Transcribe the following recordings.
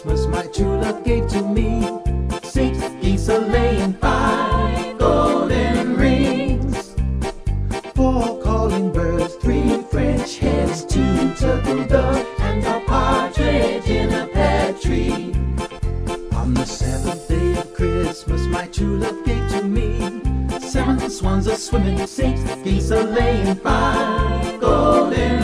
Christmas, my true love gave to me. Six geese a laying, five golden rings, four calling birds, three French hens, two turtle doves, and a partridge in a pear tree. On the seventh day of Christmas, my true love gave to me. Seven swans a swimming, six geese a laying, five golden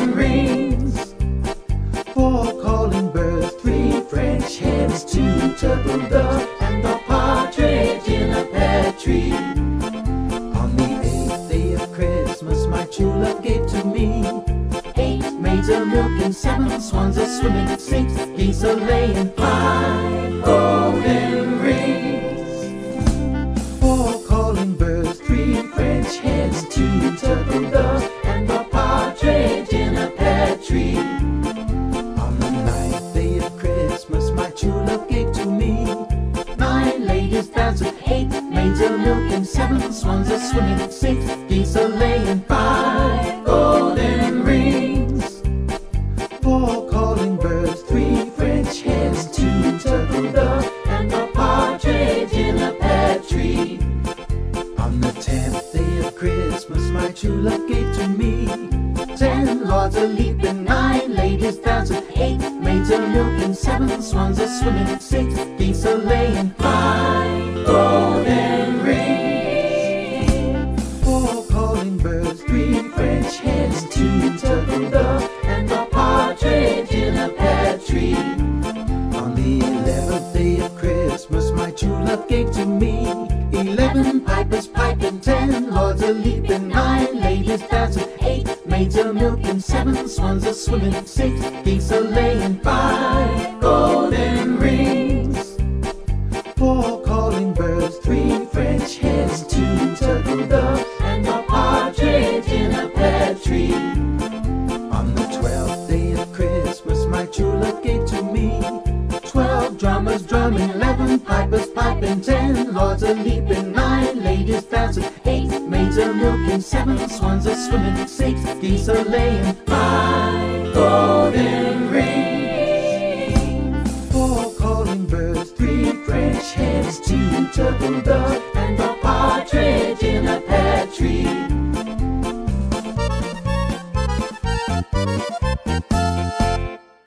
Hens, two turtle doves, and a partridge in a pear tree. On the eighth day of Christmas, my true love gave to me eight maids a milking, seven swans a swimming, six geese a laying, five golden nine ladies dancing, eight. Maids a milking, seven. Swans a swimming, six. Geese a laying, five golden rings, four calling birds, three French hens, two turtle doves, and a partridge in a pear tree. On the tenth day of Christmas, my true love gave to me ten lords a leaping, nine ladies dancing, eight maids a milking, seven. Swans a swimming, six geese a laying, five gave to me eleven pipers piping, ten lords a leaping, nine ladies dancing, eight maids a milking, seven swans a swimming, six geese a laying, five golden rings, four calling birds, three French hens, two turtle doves, and a partridge in a pear tree. On the twelfth day of Christmas, my true love gave to me twelve drummers drumming, eleven pipers ten lords a leaping, nine ladies dancing, eight maids a milking, seven swans a swimming, six geese a laying, five golden rings, four calling birds, three French hens, two turtle doves,